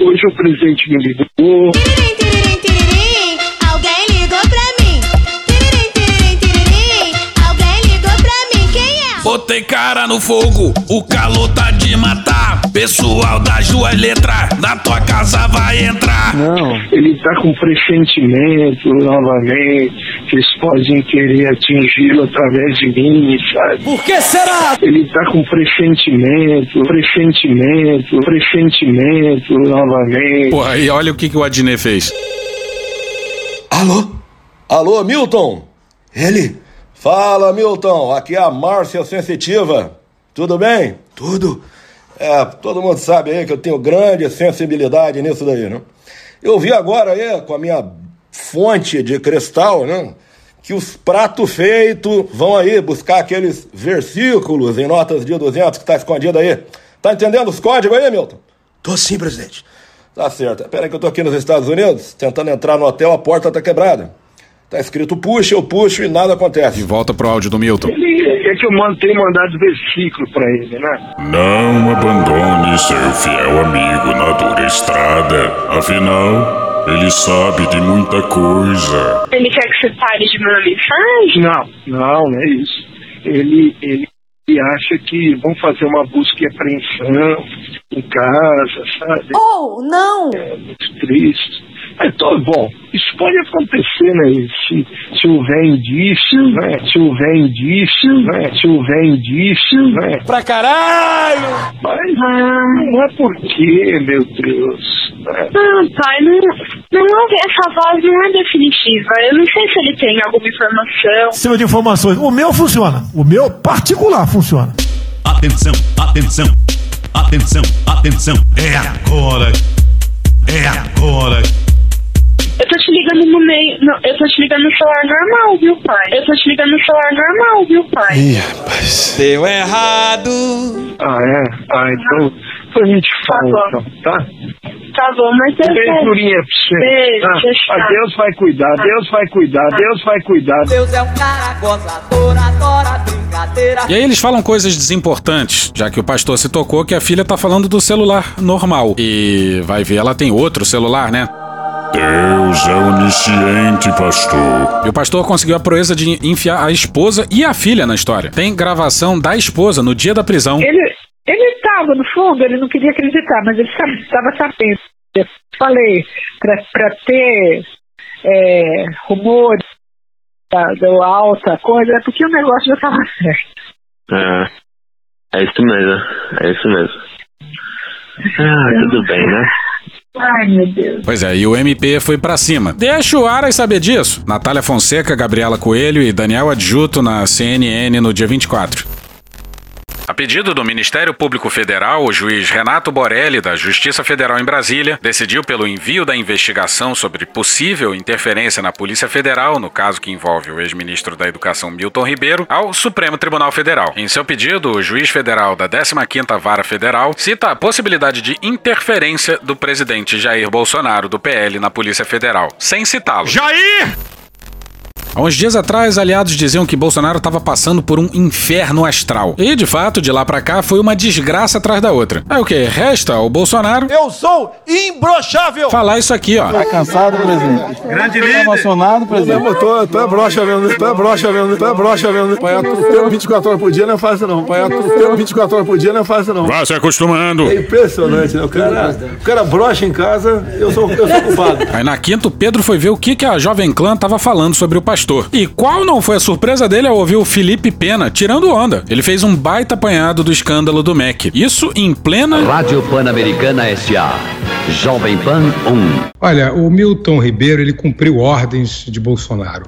Hoje o presidente me ligou. Tiririm, tiririm, tiririm, alguém ligou pra mim. Tiririm, tiririm, tiririm, alguém ligou pra mim. Quem é? Botei cara no fogo, o calor tá de matar. Pessoal das duas letras, na tua casa vai entrar. Não. Ele tá com pressentimento novamente. Que eles podem querer atingi-lo através de mim, sabe? Por que será? Ele tá com pressentimento, pressentimento, pressentimento novamente. Porra, e olha o que, que o Adnet fez. Alô? Alô, Milton? Ele? Fala, Milton. Aqui é a Márcia Sensitiva. Tudo bem? Tudo. É, todo mundo sabe aí que eu tenho grande sensibilidade nisso daí, né? Eu vi agora aí, com a minha fonte de cristal, né? Que os pratos feitos vão aí buscar aqueles versículos em notas de 200 que tá escondido aí. Tá entendendo os códigos aí, Milton? Tô sim, presidente. Tá certo. Pera aí que eu tô aqui nos Estados Unidos, tentando entrar no hotel, a porta tá quebrada. Tá escrito puxa, eu puxo e nada acontece. E volta pro áudio do Milton. Ele é que eu man- tenho mandado versículo pra ele, né? Não abandone seu fiel amigo na dura estrada. Afinal, ele sabe de muita coisa. Ele quer que você pare de mandar mensagem? Não, não, não é isso. Ele, ele, ele acha que vão fazer uma busca e apreensão em casa, sabe? Oh, não! É muito triste. É tô, bom, isso pode acontecer, né? Se, se houver indício, né? Se houver indício, né? Se houver indício, né? Pra caralho! Mas não é porque, meu Deus. né? Não, pai, não, não essa voz não é definitiva. Eu não sei se ele tem alguma informação. Cima de informações. O meu funciona. O meu particular funciona. Atenção, atenção, atenção, atenção. É agora. É agora. Eu tô te ligando no meio. Não, eu tô te ligando no celular normal, viu, pai? Eu tô te ligando no celular normal, viu, pai? Ih, rapaz. Deu errado. Ah, é? Ah, então, então a gente fala, bom. então, tá? Tá bom, mas eu Beijo, Lurinha, pra você. Beijo, tá? Ah, Deus vai cuidar, Deus vai cuidar, Deus vai cuidar. Deus é um cara gozador, adora brincadeira. E aí eles falam coisas desimportantes, já que o pastor se tocou que a filha tá falando do celular normal. E vai ver, ela tem outro celular, né? Deus é onisciente, pastor. E o pastor conseguiu a proeza de enfiar a esposa e a filha na história. Tem gravação da esposa no dia da prisão. Ele ele estava, no fundo, ele não queria acreditar, mas ele estava sabendo. Eu falei, para ter é, rumores da, da alta coisa, é porque o negócio já estava certo. É, é isso mesmo, é isso mesmo. Ah, tudo bem, né? Pois é, e o MP foi pra cima. Deixa o Aras saber disso. Natália Fonseca, Gabriela Coelho e Daniel Adjuto na CNN no dia 24. A pedido do Ministério Público Federal, o juiz Renato Borelli, da Justiça Federal em Brasília, decidiu pelo envio da investigação sobre possível interferência na Polícia Federal, no caso que envolve o ex-ministro da Educação Milton Ribeiro, ao Supremo Tribunal Federal. Em seu pedido, o juiz federal da 15ª Vara Federal cita a possibilidade de interferência do presidente Jair Bolsonaro, do PL, na Polícia Federal, sem citá-lo. Jair! Há uns dias atrás, aliados diziam que Bolsonaro estava passando por um inferno astral. E, de fato, de lá pra cá, foi uma desgraça atrás da outra. Aí o que? Resta ao Bolsonaro... Eu sou imbrochável! Falar isso aqui, ó. Tá cansado, presidente? Grande Tá emocionado, presidente? Eu tô, tô é broxa mesmo, tô é broxa mesmo, tô é broxa mesmo. Apanhar tudo tempo 24 horas por dia não é fácil não. Apanhar tempo 24 horas por dia não é fácil não. Vá se acostumando. É impressionante, né? O cara, o cara brocha em casa, eu sou, eu sou culpado. Aí na quinta, o Pedro foi ver o que, que a Jovem Clã tava falando sobre o pastor. E qual não foi a surpresa dele ao ouvir o Felipe Pena tirando onda? Ele fez um baita apanhado do escândalo do MEC. Isso em plena. Rádio Pan-Americana S.A. Jovem Pan 1. Olha, o Milton Ribeiro ele cumpriu ordens de Bolsonaro.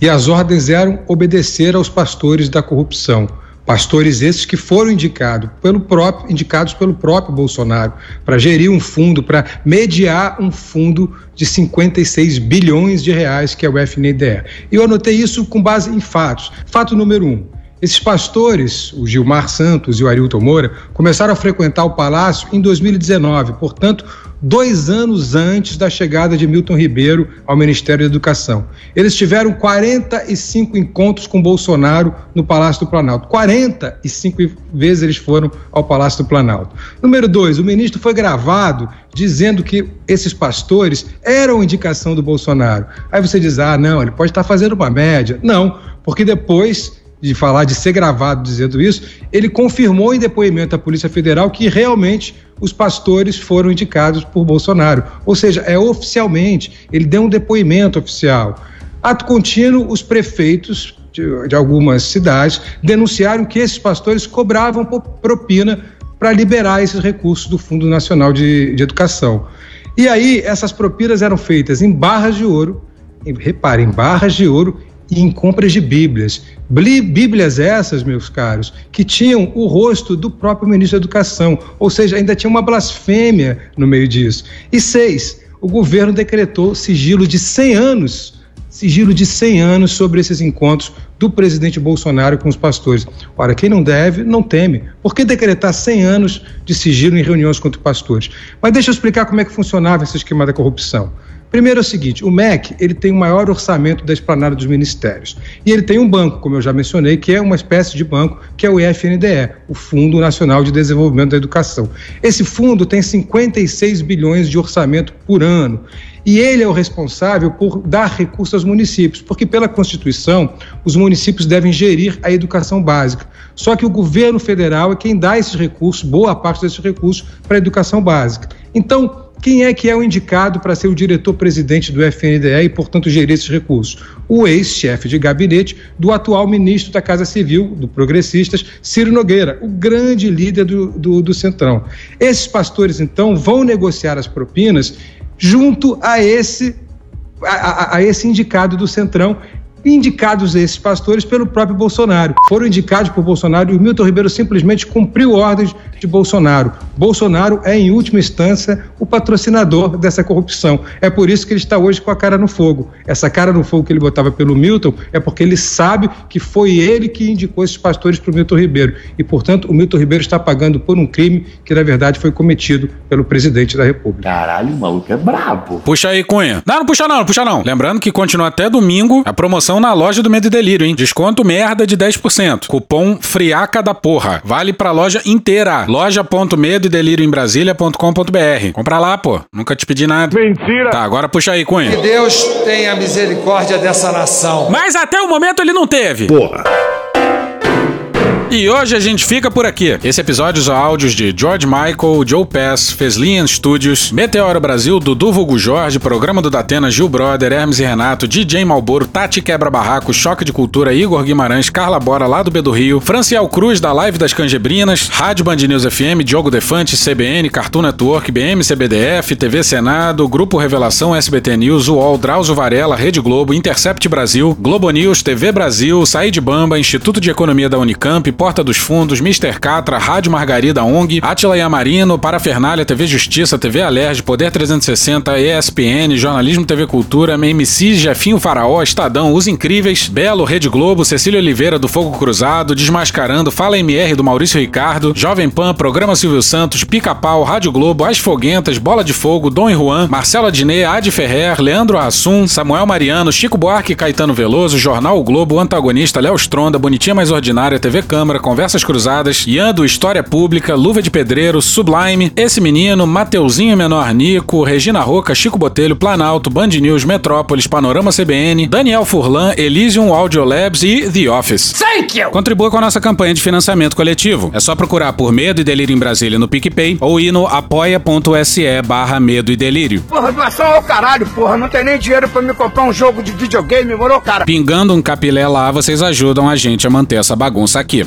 E as ordens eram obedecer aos pastores da corrupção. Pastores esses que foram indicados pelo próprio, indicados pelo próprio Bolsonaro para gerir um fundo, para mediar um fundo de 56 bilhões de reais que é o FNDE. E eu anotei isso com base em fatos. Fato número um: esses pastores, o Gilmar Santos e o Arilton Moura, começaram a frequentar o palácio em 2019, portanto, dois anos antes da chegada de Milton Ribeiro ao Ministério da Educação. Eles tiveram 45 encontros com Bolsonaro no Palácio do Planalto. 45 vezes eles foram ao Palácio do Planalto. Número dois, o ministro foi gravado dizendo que esses pastores eram indicação do Bolsonaro. Aí você diz, ah, não, ele pode estar fazendo uma média. Não, porque depois de falar, de ser gravado dizendo isso, ele confirmou em depoimento à Polícia Federal que realmente os pastores foram indicados por Bolsonaro. Ou seja, é oficialmente, ele deu um depoimento oficial. Ato contínuo, os prefeitos de, de algumas cidades denunciaram que esses pastores cobravam propina para liberar esses recursos do Fundo Nacional de, de Educação. E aí, essas propinas eram feitas em barras de ouro, reparem, barras de ouro e em compras de Bíblias. Bíblias essas, meus caros, que tinham o rosto do próprio ministro da Educação, ou seja, ainda tinha uma blasfêmia no meio disso. E seis, o governo decretou sigilo de 100 anos, sigilo de 100 anos sobre esses encontros do presidente Bolsonaro com os pastores. Ora, quem não deve, não teme. Por que decretar 100 anos de sigilo em reuniões contra pastores? Mas deixa eu explicar como é que funcionava esse esquema da corrupção. Primeiro é o seguinte, o MEC ele tem o maior orçamento da esplanada dos ministérios. E ele tem um banco, como eu já mencionei, que é uma espécie de banco, que é o IFNDE, o Fundo Nacional de Desenvolvimento da Educação. Esse fundo tem 56 bilhões de orçamento por ano. E ele é o responsável por dar recursos aos municípios, porque pela Constituição, os municípios devem gerir a educação básica. Só que o governo federal é quem dá esses recursos, boa parte desses recursos, para a educação básica. Então, quem é que é o indicado para ser o diretor-presidente do FNDE e, portanto, gerir esses recursos? O ex-chefe de gabinete do atual ministro da Casa Civil, do Progressistas, Ciro Nogueira, o grande líder do, do, do Centrão. Esses pastores, então, vão negociar as propinas junto a esse, a, a, a esse indicado do Centrão indicados esses pastores pelo próprio Bolsonaro. Foram indicados por Bolsonaro e o Milton Ribeiro simplesmente cumpriu ordens de Bolsonaro. Bolsonaro é, em última instância, o patrocinador dessa corrupção. É por isso que ele está hoje com a cara no fogo. Essa cara no fogo que ele botava pelo Milton é porque ele sabe que foi ele que indicou esses pastores para o Milton Ribeiro. E, portanto, o Milton Ribeiro está pagando por um crime que, na verdade, foi cometido pelo presidente da República. Caralho, o maluco é brabo. Puxa aí, Cunha. Não, não puxa não, não puxa não. Lembrando que continua até domingo a promoção na loja do Medo e Delírio, hein? Desconto merda de 10%. Cupom FRIACA da porra. Vale pra loja inteira. Loja.medo e delírio em Brasília.com.br. Compra lá, pô. Nunca te pedi nada. Mentira! Tá, agora puxa aí, Cunha. Que Deus tenha misericórdia dessa nação. Mas até o momento ele não teve. Porra. E hoje a gente fica por aqui. Esse episódio usa áudios de George Michael, Joe Pass, Feslian Studios, Meteoro Brasil, Dudu Vulgo Jorge, Programa do Datena, Gil Brother, Hermes e Renato, DJ Malboro, Tati Quebra Barraco, Choque de Cultura, Igor Guimarães, Carla Bora, lá do B do Rio, Franciel Cruz, da Live das Cangebrinas, Rádio Band News FM, Diogo Defante, CBN, Cartoon Network, BM, CBDF, TV Senado, Grupo Revelação, SBT News, UOL, Drauzio Varela, Rede Globo, Intercept Brasil, Globo News, TV Brasil, Saíde Bamba, Instituto de Economia da Unicamp, Porta dos Fundos, Mr. Catra, Rádio Margarida ONG, Atila Yamarino, Parafernália, TV Justiça, TV Alerj, Poder 360, ESPN, Jornalismo TV Cultura, MC, Jefinho Faraó, Estadão, Os Incríveis, Belo, Rede Globo, Cecília Oliveira do Fogo Cruzado, Desmascarando, Fala MR do Maurício Ricardo, Jovem Pan, Programa Silvio Santos, Pica-Pau, Rádio Globo, As Foguentas, Bola de Fogo, Dom e Juan, Marcelo Adnet, Adi Ferrer, Leandro Assum, Samuel Mariano, Chico Buarque, Caetano Veloso, Jornal o Globo, Antagonista, Léo Stronda, Bonitinha Mais Ordinária, TV Câmara, Conversas Cruzadas, Ian do História Pública, Luva de Pedreiro, Sublime, Esse Menino, Mateuzinho Menor Nico, Regina Roca, Chico Botelho, Planalto, Band News, Metrópolis, Panorama CBN, Daniel Furlan, Elysium Audiolabs e The Office. Thank you! Contribua com a nossa campanha de financiamento coletivo. É só procurar por Medo e Delírio em Brasília no PicPay ou ir no apoia.se barra Medo e Delírio. Porra, doação ao caralho, porra. Não tem nem dinheiro pra me comprar um jogo de videogame, morou, cara? Pingando um capilé lá, vocês ajudam a gente a manter essa bagunça aqui.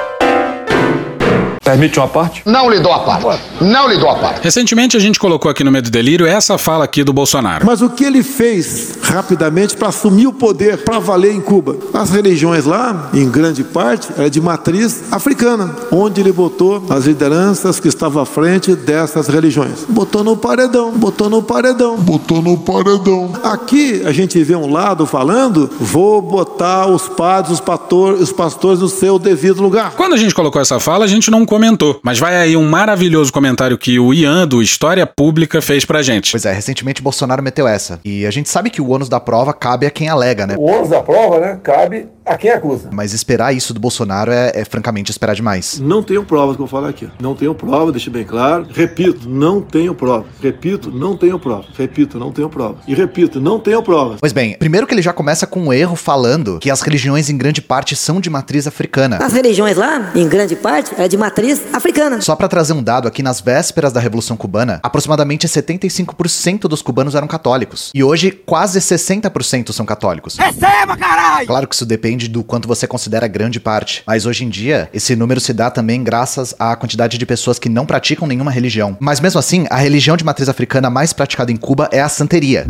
Permite uma parte? Não lhe dou a parte. Não lhe dou a parte. Recentemente a gente colocou aqui no Medo e Delírio essa fala aqui do Bolsonaro. Mas o que ele fez rapidamente para assumir o poder para valer em Cuba? As religiões lá, em grande parte, é de matriz africana, onde ele botou as lideranças que estavam à frente dessas religiões. Botou no paredão, botou no paredão, botou no paredão. Aqui a gente vê um lado falando: vou botar os padres, os, pastor, os pastores no seu devido lugar. Quando a gente colocou essa fala, a gente não comentou. Mas vai aí um maravilhoso comentário que o Ian, do História Pública, fez pra gente. Pois é, recentemente Bolsonaro meteu essa. E a gente sabe que o ônus da prova cabe a quem alega, né? O ônus da prova, né, cabe a quem acusa. Mas esperar isso do Bolsonaro é, é francamente esperar demais. Não tenho provas que eu falo aqui. Não tenho prova, deixe bem claro. Repito, não tenho prova. Repito, não tenho prova. Repito, não tenho prova. E repito, não tenho prova. Pois bem, primeiro que ele já começa com um erro falando que as religiões em grande parte são de matriz africana. As religiões lá, em grande parte, é de matriz africana. Só para trazer um dado aqui, nas vésperas da Revolução Cubana, aproximadamente 75% dos cubanos eram católicos. E hoje, quase 60% são católicos. Receba, caralho! Claro que isso depende do quanto você considera grande parte. Mas hoje em dia, esse número se dá também graças à quantidade de pessoas que não praticam nenhuma religião. Mas mesmo assim, a religião de matriz africana mais praticada em Cuba é a santeria.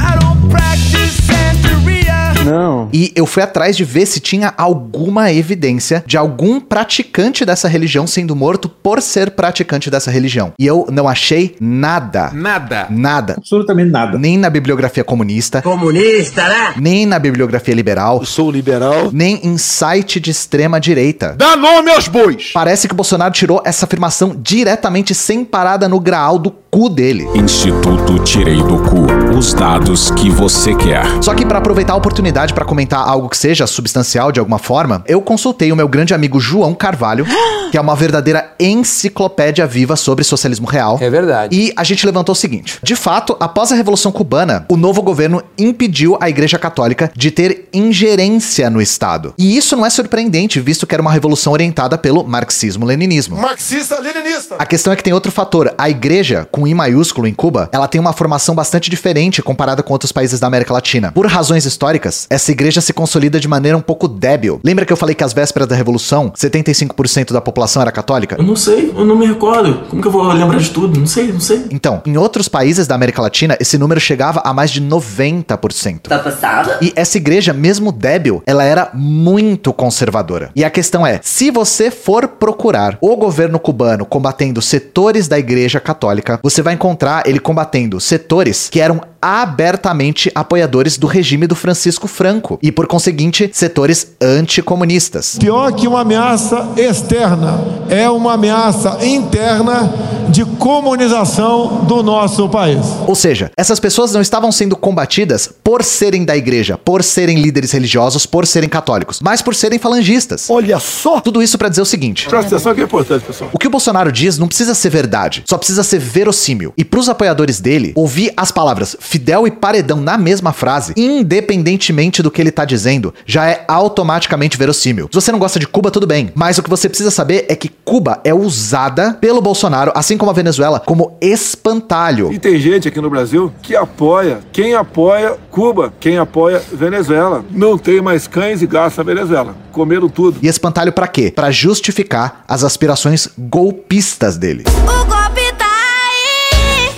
Não. E eu fui atrás de ver se tinha alguma evidência de algum praticante dessa religião sendo morto por ser praticante dessa religião. E eu não achei nada. Nada. Nada. Absolutamente nada. Nem na bibliografia comunista. Comunista, né? Nem na bibliografia liberal. Eu sou liberal. Nem em site de extrema direita. Dá nome aos bois! Parece que o Bolsonaro tirou essa afirmação diretamente sem parada no graal do cu dele. Instituto Tirei do Cu. Os dados que você quer. Só que para aproveitar a oportunidade para comentar algo que seja substancial de alguma forma, eu consultei o meu grande amigo João Carvalho, que é uma verdadeira enciclopédia viva sobre socialismo real. É verdade. E a gente levantou o seguinte: de fato, após a Revolução Cubana, o novo governo impediu a Igreja Católica de ter ingerência no Estado. E isso não é surpreendente, visto que era uma revolução orientada pelo marxismo-leninismo. Marxista-leninista. A questão é que tem outro fator. A igreja, com I maiúsculo em Cuba, ela tem uma formação bastante diferente comparada com outros países da América Latina. Por razões históricas, essa igreja se consolida de maneira um pouco débil. Lembra que eu falei que às vésperas da Revolução, 75% da população era católica? Eu não sei, eu não me recordo. Como que eu vou lembrar de tudo? Não sei, não sei. Então, em outros países da América Latina, esse número chegava a mais de 90%. Tá passada? E essa igreja, mesmo débil, ela era muito conservadora. E a questão é: se você for procurar o governo cubano combatendo setores da igreja católica, você vai encontrar ele combatendo setores que eram abertamente apoiadores do regime do Francisco Franco e, por conseguinte, setores anticomunistas. Pior que uma ameaça externa, é uma ameaça interna de comunização do nosso país. Ou seja, essas pessoas não estavam sendo combatidas por serem da igreja, por serem líderes religiosos, por serem católicos, mas por serem falangistas. Olha só! Tudo isso para dizer o seguinte: Presta atenção que é importante, pessoal. o que o Bolsonaro diz não precisa ser verdade, só precisa ser verossímil. E pros apoiadores dele, ouvir as palavras Fidel e Paredão na mesma frase, independentemente do que ele tá dizendo, já é automaticamente verossímil. Se você não gosta de Cuba, tudo bem, mas o que você precisa saber é que Cuba é usada pelo Bolsonaro, assim como a Venezuela, como espantalho. E tem gente aqui no Brasil que apoia, quem apoia Cuba, quem apoia Venezuela. Não tem mais cães e gatos na Venezuela. Comeram tudo. E espantalho para quê? Para justificar as aspirações golpistas dele. O golpe!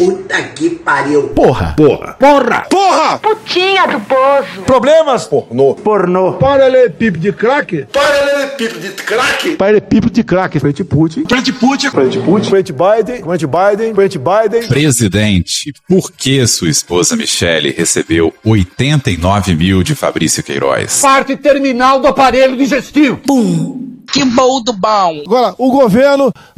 Puta que pariu. Porra. Porra. Porra! Porra! Putinha do poço. Problemas? Pornô. Pornô. Paralelepípedo de crack? Paralelepípedo de crack? Paralelepípedo de crack. Frente Putin. Frente Putin. Frente Putin. Frente Biden. Frente Biden. Frente Biden. Presidente, por que sua esposa Michele recebeu 89 mil de Fabrício Queiroz? Parte terminal do aparelho digestivo. Pum. Que bom do bom. Agora, o governo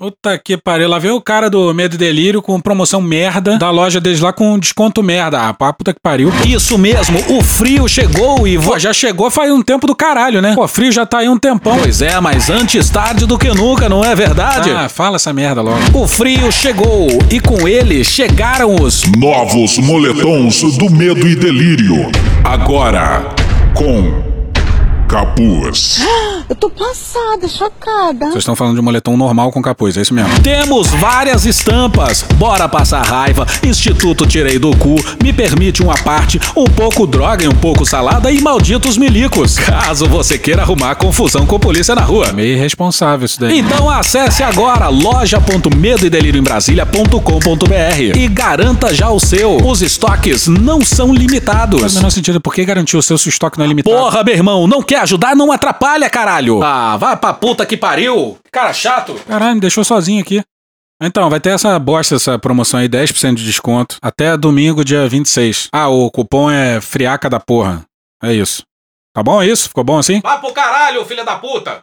Puta que pariu. Lá veio o cara do Medo e Delírio com promoção merda da loja deles lá com desconto merda. Ah, pá, puta que pariu. Isso mesmo, o frio chegou e pô, já chegou faz um tempo do caralho, né? Pô, frio já tá aí um tempão. Pois é, mas antes tarde do que nunca, não é verdade? Ah, fala essa merda logo. O frio chegou e com ele chegaram os Novos moletons do medo e delírio. Agora com capuz. Eu tô passada, chocada. Vocês estão falando de moletom normal com capuz, é isso mesmo. Temos várias estampas. Bora passar raiva. Instituto Tirei do Cu. Me permite uma parte. Um pouco droga e um pouco salada e malditos milicos. Caso você queira arrumar confusão com polícia na rua. Meio irresponsável isso daí. Então acesse agora loja.medoedelirioembrasilha.com.br e garanta já o seu. Os estoques não são limitados. Faz o menor sentido. Por que garantir o seu se o estoque não é limitado? Porra, meu irmão. Não quer ajudar? Não atrapalha, caralho. Ah, vai pra puta que pariu. Cara chato. Caralho, me deixou sozinho aqui. Então, vai ter essa bosta, essa promoção aí, 10% de desconto. Até domingo, dia 26. Ah, o cupom é friaca da porra. É isso. Tá bom isso? Ficou bom assim? Vá pro caralho, filha da puta!